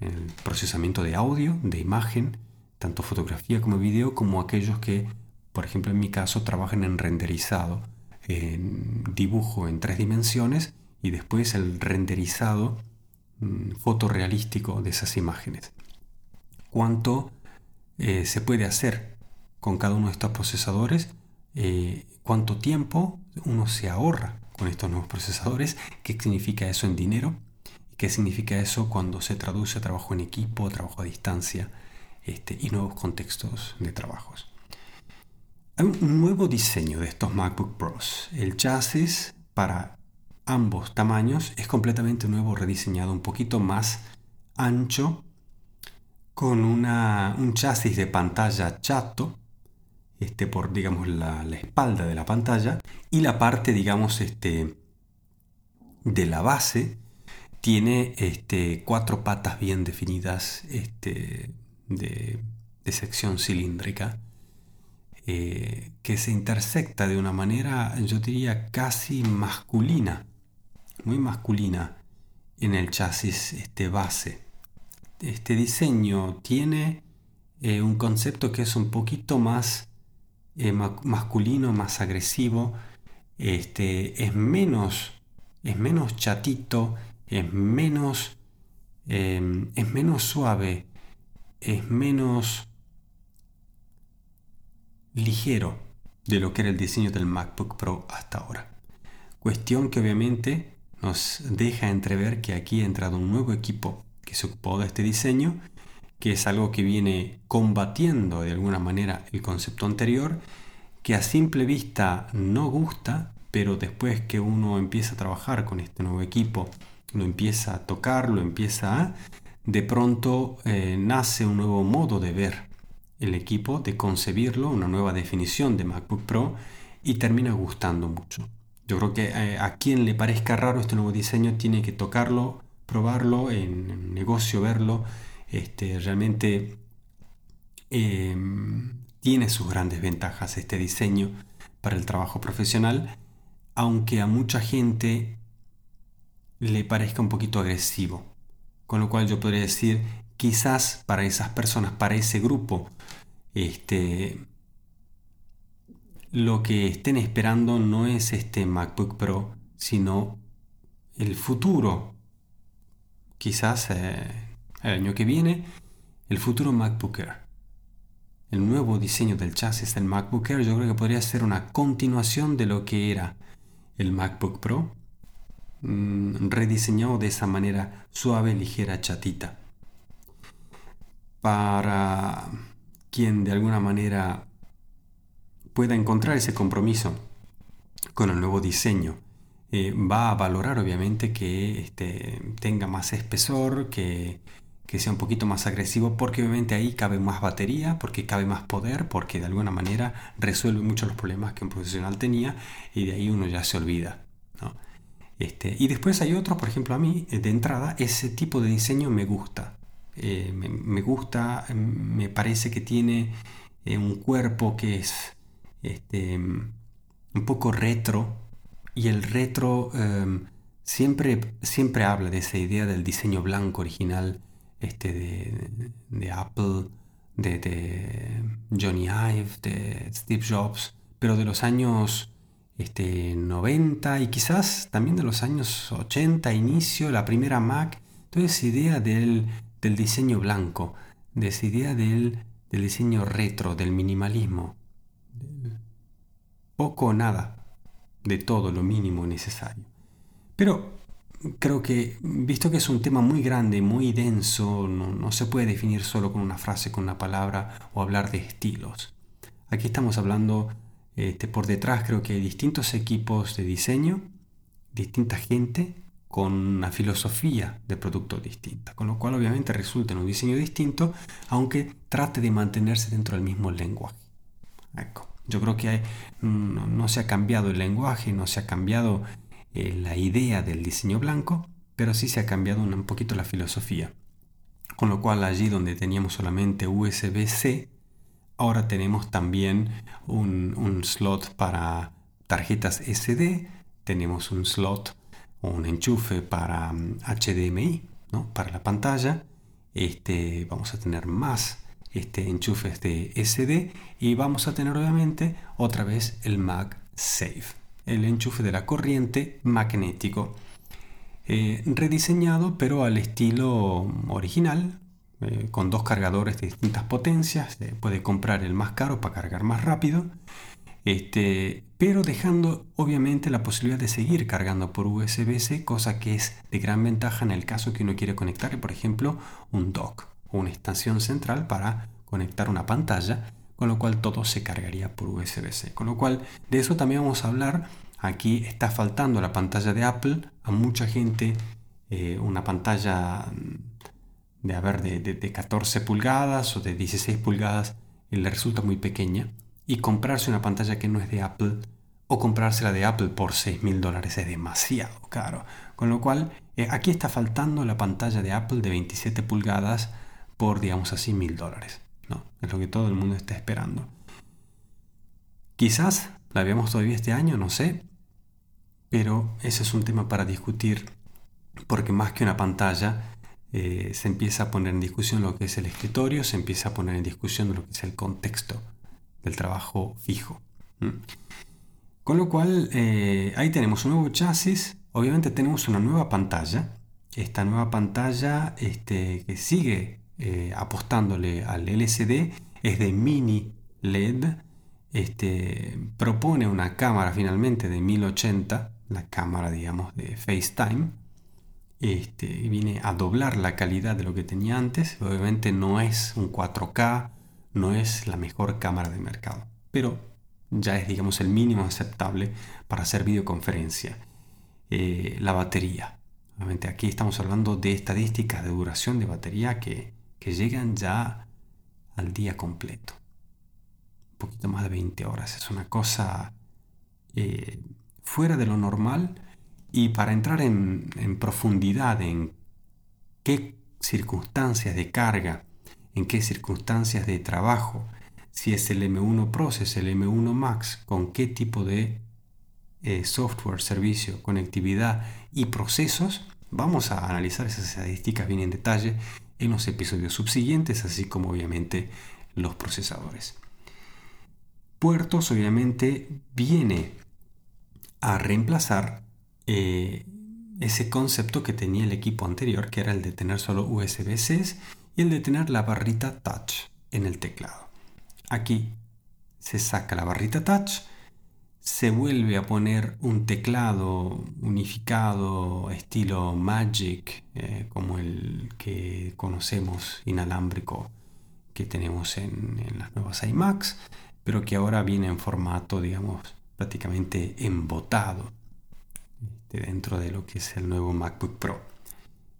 el procesamiento de audio, de imagen, tanto fotografía como video, como aquellos que, por ejemplo, en mi caso, trabajan en renderizado, en dibujo en tres dimensiones y después el renderizado Mm, fotorrealístico de esas imágenes. ¿Cuánto eh, se puede hacer con cada uno de estos procesadores? Eh, ¿Cuánto tiempo uno se ahorra con estos nuevos procesadores? ¿Qué significa eso en dinero? ¿Qué significa eso cuando se traduce a trabajo en equipo, trabajo a distancia este, y nuevos contextos de trabajos? Hay un nuevo diseño de estos MacBook Pros. El chasis para ambos tamaños es completamente nuevo, rediseñado, un poquito más ancho, con un chasis de pantalla chato, este, por digamos la, espalda de la pantalla, y la parte, digamos, este, de la base tiene este, cuatro patas bien definidas este, de, sección cilíndrica. eh, que se intersecta de una manera, yo diría, casi masculina, muy masculina en el chasis este base. Este diseño tiene eh, un concepto que es un poquito más eh, masculino, más agresivo, este, es menos, es menos chatito, es menos, em, es menos suave, es menos ligero de lo que era el diseño del MacBook Pro hasta ahora. Cuestión que obviamente nos deja entrever que aquí ha entrado un nuevo equipo que se ocupó de este diseño, que es algo que viene combatiendo de alguna manera el concepto anterior, que a simple vista no gusta, pero después que uno empieza a trabajar con este nuevo equipo, lo empieza a tocar, lo empieza a, de pronto eh, nace un nuevo modo de ver el equipo, de concebirlo, una nueva definición de MacBook Pro y termina gustando mucho. Yo creo que eh, a quien le parezca raro este nuevo diseño tiene que tocarlo, probarlo en, negocio, verlo. Este, realmente em, tiene sus grandes ventajas este diseño para el trabajo profesional, aunque a mucha gente le parezca un poquito agresivo. Con lo cual yo podría decir, quizás para esas personas, para ese grupo, este, lo que estén esperando no es este MacBook Pro, sino el futuro. Quizás eh, el año que viene, el futuro MacBook Air. El nuevo diseño del chasis del MacBook Air yo creo que podría ser una continuación de lo que era el MacBook Pro, mm, rediseñado de esa manera suave, ligera, chatita. Para quien de alguna manera pueda encontrar ese compromiso con el nuevo diseño. Eh, va a valorar obviamente que este, tenga más espesor, que, sea un poquito más agresivo, porque obviamente ahí cabe más batería, porque cabe más poder, porque de alguna manera resuelve muchos los problemas que un profesional tenía y de ahí uno ya se olvida. Este, y después hay otros, por ejemplo, a mí de entrada ese tipo de diseño me gusta. Eh, me, gusta, me parece que tiene eh, un cuerpo que es este, un poco retro y el retro em, siempre, siempre habla de esa idea del diseño blanco original este, de, Apple, de, Johnny Ive, de Steve Jobs, pero de los años este, 90 y quizás también de los años 80, inicio, la primera Mac, toda esa idea del del diseño blanco, de esa idea del, diseño retro, del minimalismo. Poco o nada, de todo lo mínimo necesario. Pero creo que, visto que es un tema muy grande, muy denso, no, se puede definir solo con una frase, con una palabra o hablar de estilos. Aquí estamos hablando, este, por detrás creo que hay distintos equipos de diseño, distinta gente con una filosofía de producto distinta, con lo cual obviamente resulta en un diseño distinto, aunque trate de mantenerse dentro del mismo lenguaje. Yo creo que no, se ha cambiado el lenguaje, no se ha cambiado eh, la idea del diseño blanco, pero sí se ha cambiado un, poquito la filosofía. Con lo cual allí donde teníamos solamente USB-C, ahora tenemos también un, slot para tarjetas SD, tenemos un slot un enchufe para HDMI, mm, ¿no? para la pantalla. Este, vamos a tener más este, enchufes de SD y vamos a tener obviamente otra vez el MagSafe, el enchufe de la corriente magnético. Eh, rediseñado pero al estilo original, eh, con dos cargadores de distintas potencias. puede comprar el más caro para cargar más rápido este, pero dejando obviamente la posibilidad de seguir cargando por USB-C, cosa que es de gran ventaja en el caso que uno quiere conectar, por ejemplo, un dock o una estación central para conectar una pantalla, con lo cual todo se cargaría por USB-C. Con lo cual, de eso también vamos a hablar. Aquí está faltando la pantalla de Apple. A mucha gente eh, una pantalla de, haber de, de 14 pulgadas o de 16 pulgadas le resulta muy pequeña y comprarse una pantalla que no es de Apple o comprársela de Apple por 6 mil dólares es demasiado caro. Con lo cual, eh, aquí está faltando la pantalla de Apple de 27 pulgadas por, digamos así, mil dólares. ¿no? Es lo que todo el mundo está esperando. Quizás la veamos todavía este año, no sé, pero ese es un tema para discutir porque más que una pantalla eh, se empieza a poner en discusión lo que es el escritorio, se empieza a poner en discusión lo que es el contexto del trabajo fijo. Con lo cual, eh, ahí tenemos un nuevo chasis, obviamente tenemos una nueva pantalla, esta nueva pantalla este, que sigue eh, apostándole al LCD, es de mini LED, este, propone una cámara finalmente de 1080, la cámara digamos de FaceTime, este, viene a doblar la calidad de lo que tenía antes, obviamente no es un 4K, no es la mejor cámara de mercado, pero ya es digamos el mínimo aceptable para hacer videoconferencia. Eh, la batería, obviamente aquí estamos hablando de estadísticas de duración de batería que, llegan ya al día completo, un poquito más de 20 horas, es una cosa eh, fuera de lo normal y para entrar en, profundidad en qué circunstancias de carga en qué circunstancias de trabajo, si es el M1 Pro, si es el M1 Max, con qué tipo de eh, software, servicio, conectividad y procesos, vamos a analizar esas estadísticas bien en detalle en los episodios subsiguientes, así como obviamente los procesadores. Puertos obviamente viene a reemplazar eh, ese concepto que tenía el equipo anterior, que era el de tener solo USB-C y el de tener la barrita touch en el teclado. Aquí se saca la barrita touch, se vuelve a poner un teclado unificado estilo Magic, eh, como el que conocemos inalámbrico que tenemos en, en, las nuevas iMacs, pero que ahora viene en formato, digamos, prácticamente embotado este, dentro de lo que es el nuevo MacBook Pro.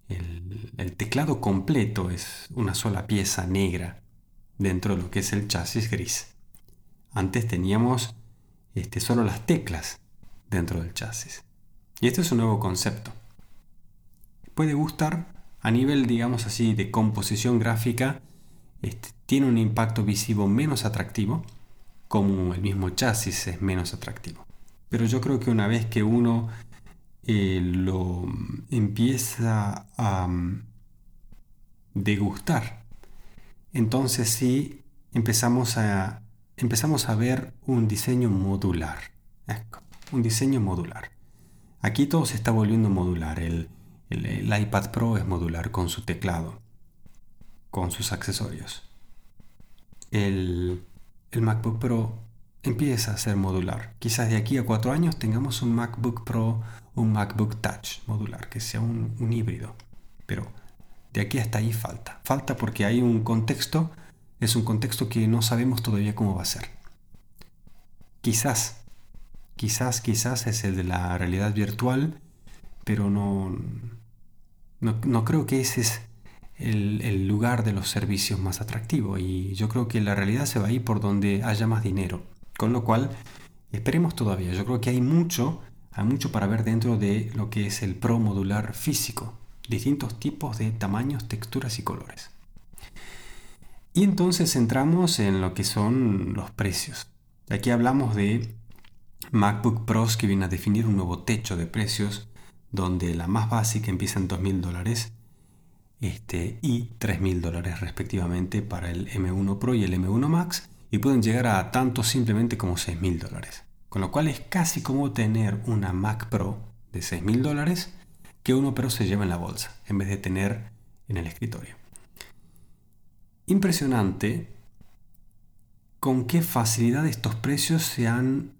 El, teclado completo es una sola pieza negra dentro de lo que es el chasis gris. Antes teníamos este, solo las teclas dentro del chasis. Y este es un nuevo concepto. Puede gustar a nivel, digamos así, de composición gráfica. Este, tiene un impacto visivo menos atractivo, como el mismo chasis es menos atractivo. Pero yo creo que una vez que uno eh, lo empieza a mm, degustar. Entonces sí empezamos a, empezamos a ver un diseño modular. Un diseño modular. Aquí todo se está volviendo modular. El, el, iPad Pro es modular con su teclado, con sus accesorios. El, el MacBook Pro empieza a ser modular. Quizás de aquí a cuatro años tengamos un MacBook Pro, un MacBook Touch modular, que sea un, híbrido. Pero de aquí hasta ahí falta. Falta porque hay un contexto, es un contexto que no sabemos todavía cómo va a ser. Quizás, quizás, quizás es el de la realidad virtual, pero no, no, creo que ese es el, el, lugar de los servicios más atractivo. Y yo creo que la realidad se va a ir por donde haya más dinero. Con lo cual, esperemos todavía. Yo creo que hay mucho, hay mucho para ver dentro de lo que es el Pro modular físico. Distintos tipos de tamaños, texturas y colores. Y entonces entramos en lo que son los precios. Aquí hablamos de MacBook Pros que viene a definir un nuevo techo de precios donde la más básica empieza en 2.000 dólares este, y 3.000 dólares respectivamente para el M1 Pro y el M1 Max y pueden llegar a tanto simplemente como 6 mil dólares. Con lo cual es casi como tener una Mac Pro de 6 mil dólares que uno pero se lleva en la bolsa en vez de tener en el escritorio. Impresionante con qué facilidad estos precios se han,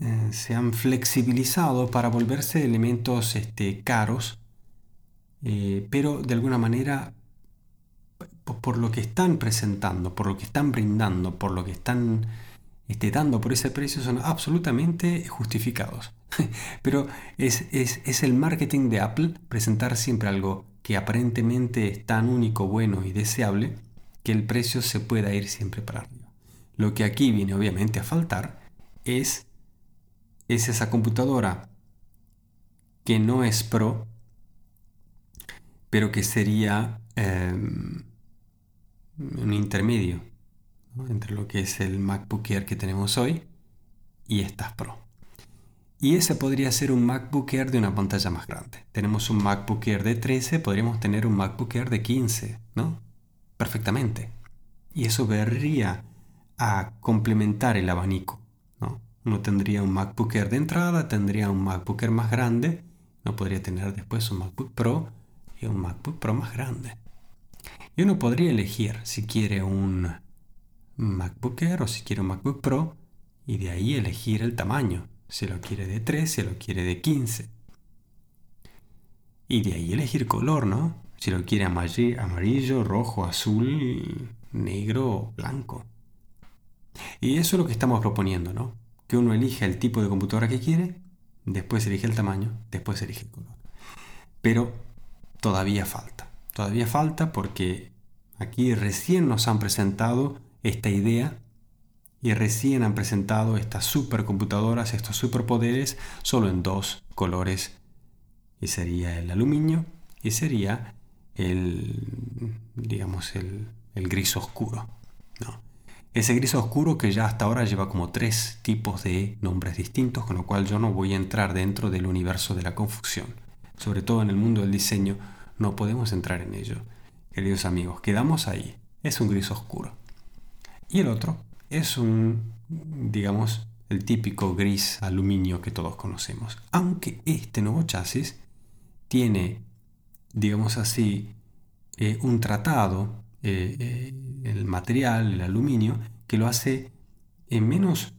eh, se han flexibilizado para volverse elementos este, caros, eh, pero de alguna manera por lo que están presentando, por lo que están brindando, por lo que están este, dando por ese precio son absolutamente justificados. [laughs] Pero es, es, el marketing de Apple presentar siempre algo que aparentemente es tan único, bueno y deseable que el precio se pueda ir siempre para arriba. Lo que aquí viene obviamente a faltar es, es esa computadora que no es pro, pero que sería... Em, un intermedio entre lo que es el MacBook Air que tenemos hoy y estas Pro. Y ese podría ser un MacBook Air de una pantalla más grande. Tenemos un MacBook Air de 13, podríamos tener un MacBook Air de 15, ¿no? Perfectamente. Y eso vendría a complementar el abanico, ¿no? Uno tendría un MacBook Air de entrada, tendría un MacBook Air más grande, no podría tener después un MacBook Pro y un MacBook Pro más grande. Y uno podría elegir si quiere un MacBook Air o si quiere un MacBook Pro y de ahí elegir el tamaño, si lo quiere de 3, si lo quiere de 15. Y de ahí elegir color, ¿no? Si lo quiere amarillo, rojo, azul, negro o blanco. Y eso es lo que estamos proponiendo, ¿no? Que uno elija el tipo de computadora que quiere, después elige el tamaño, después elige el color. Pero todavía falta. Todavía falta porque aquí recién nos han presentado esta idea y recién han presentado estas supercomputadoras, estos superpoderes, solo en dos colores. Y sería el aluminio y sería el, digamos, el, el gris oscuro. ¿no? Ese gris oscuro que ya hasta ahora lleva como tres tipos de nombres distintos, con lo cual yo no voy a entrar dentro del universo de la confusión. Sobre todo en el mundo del diseño, no podemos entrar en ello. Queridos amigos, quedamos ahí. Es un gris oscuro. Y el otro es un, digamos, el típico gris aluminio que todos conocemos. Aunque este nuevo chasis tiene, digamos así, eh, un tratado, eh, eh, el material, el aluminio, que lo hace menos,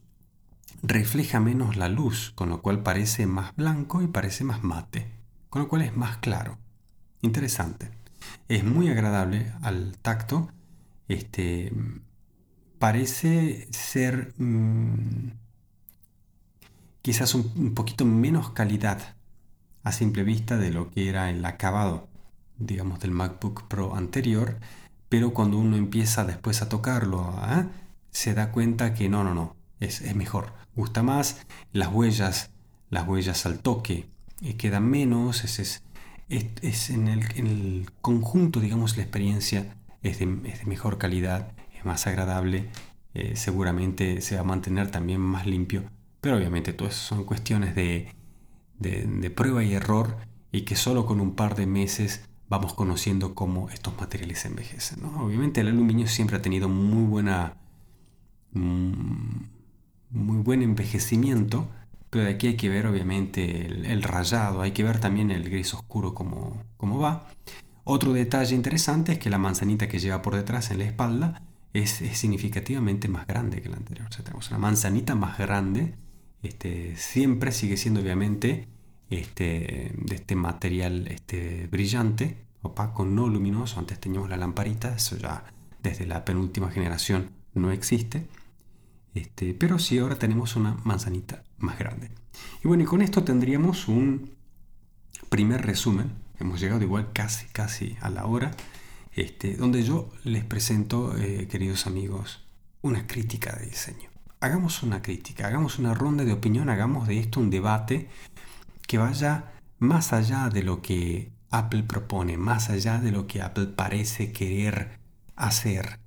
refleja menos la luz, con lo cual parece más blanco y parece más mate, con lo cual es más claro. Interesante. Es muy agradable al tacto. Este, parece ser mm, quizás un, poquito menos calidad a simple vista de lo que era el acabado, digamos, del MacBook Pro anterior, pero cuando uno empieza después a tocarlo, ¿ah? se da cuenta que no, no, no, es, mejor, gusta más, las huellas, las huellas al toque eh, quedan menos, es, es, en, el, conjunto, digamos, la experiencia es de mejor calidad más agradable, eh, seguramente se va a mantener también más limpio, pero obviamente todo eso son cuestiones de, de, prueba y error y que solo con un par de meses vamos conociendo cómo estos materiales envejecen. Obviamente el aluminio siempre ha tenido muy buena mm, muy buen envejecimiento, pero de aquí hay que ver obviamente el, rayado, hay que ver también el gris oscuro como cómo va. Otro detalle interesante es que la manzanita que lleva por detrás en la espalda es, significativamente más grande que la anterior. O sea, tenemos una manzanita más grande. Este, siempre sigue siendo obviamente este, de este material este, brillante, opaco, no luminoso. Antes teníamos la lamparita, eso ya desde la penúltima generación no existe. Este, pero sí ahora tenemos una manzanita más grande. Y bueno, y con esto tendríamos un primer resumen. Hemos llegado igual casi, casi a la hora. Este, donde yo les presento, eh, queridos amigos, una crítica de diseño. Hagamos una crítica, hagamos una ronda de opinión, hagamos de esto un debate que vaya más allá de lo que Apple propone, más allá de lo que Apple parece querer hacer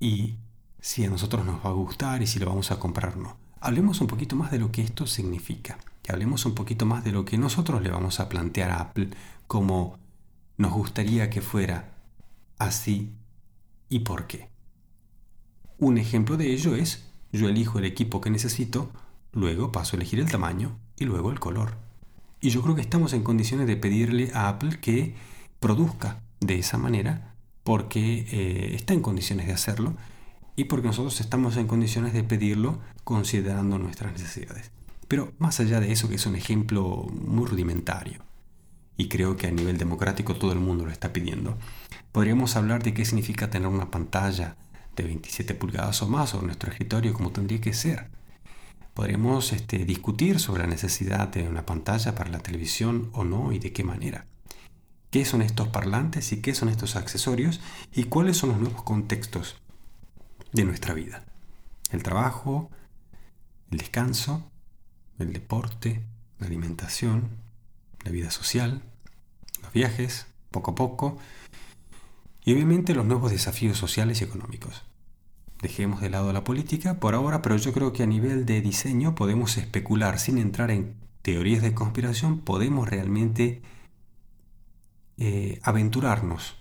y si a nosotros nos va a gustar y si lo vamos a comprar o no. Hablemos un poquito más de lo que esto significa, que hablemos un poquito más de lo que nosotros le vamos a plantear a Apple como nos gustaría que fuera así y por qué. Un ejemplo de ello es, yo elijo el equipo que necesito, luego paso a elegir el tamaño y luego el color. Y yo creo que estamos en condiciones de pedirle a Apple que produzca de esa manera porque eh, está en condiciones de hacerlo y porque nosotros estamos en condiciones de pedirlo considerando nuestras necesidades. Pero más allá de eso, que es un ejemplo muy rudimentario, y creo que a nivel democrático todo el mundo lo está pidiendo, Podríamos hablar de qué significa tener una pantalla de 27 pulgadas o más sobre nuestro escritorio como tendría que ser. Podríamos este, discutir sobre la necesidad de una pantalla para la televisión o no y de qué manera. ¿Qué son estos parlantes y qué son estos accesorios y cuáles son los nuevos contextos de nuestra vida? El trabajo, el descanso, el deporte, la alimentación, la vida social, viajes, poco a poco, y obviamente los nuevos desafíos sociales y económicos. dejemos de lado la política por ahora, pero yo creo que a nivel de diseño podemos especular sin entrar en teorías de conspiración, podemos realmente eh, aventurarnos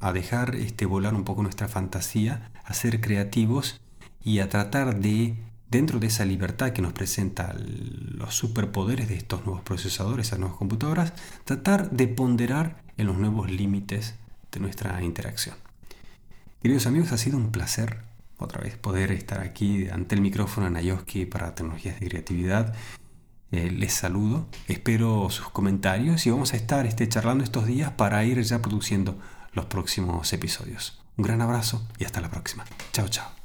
a dejar este, volar un poco nuestra fantasía, a ser creativos y a tratar de, dentro de esa libertad que nos presenta los superpoderes de estos nuevos procesadores, esas nuevas computadoras, tratar de ponderar en los nuevos límites de nuestra interacción. Queridos amigos, ha sido un placer otra vez poder estar aquí ante el micrófono en Ayoski para tecnologías de creatividad. Eh, les saludo, espero sus comentarios y vamos a estar este, charlando estos días para ir ya produciendo los próximos episodios. Un gran abrazo y hasta la próxima. Chao, chao.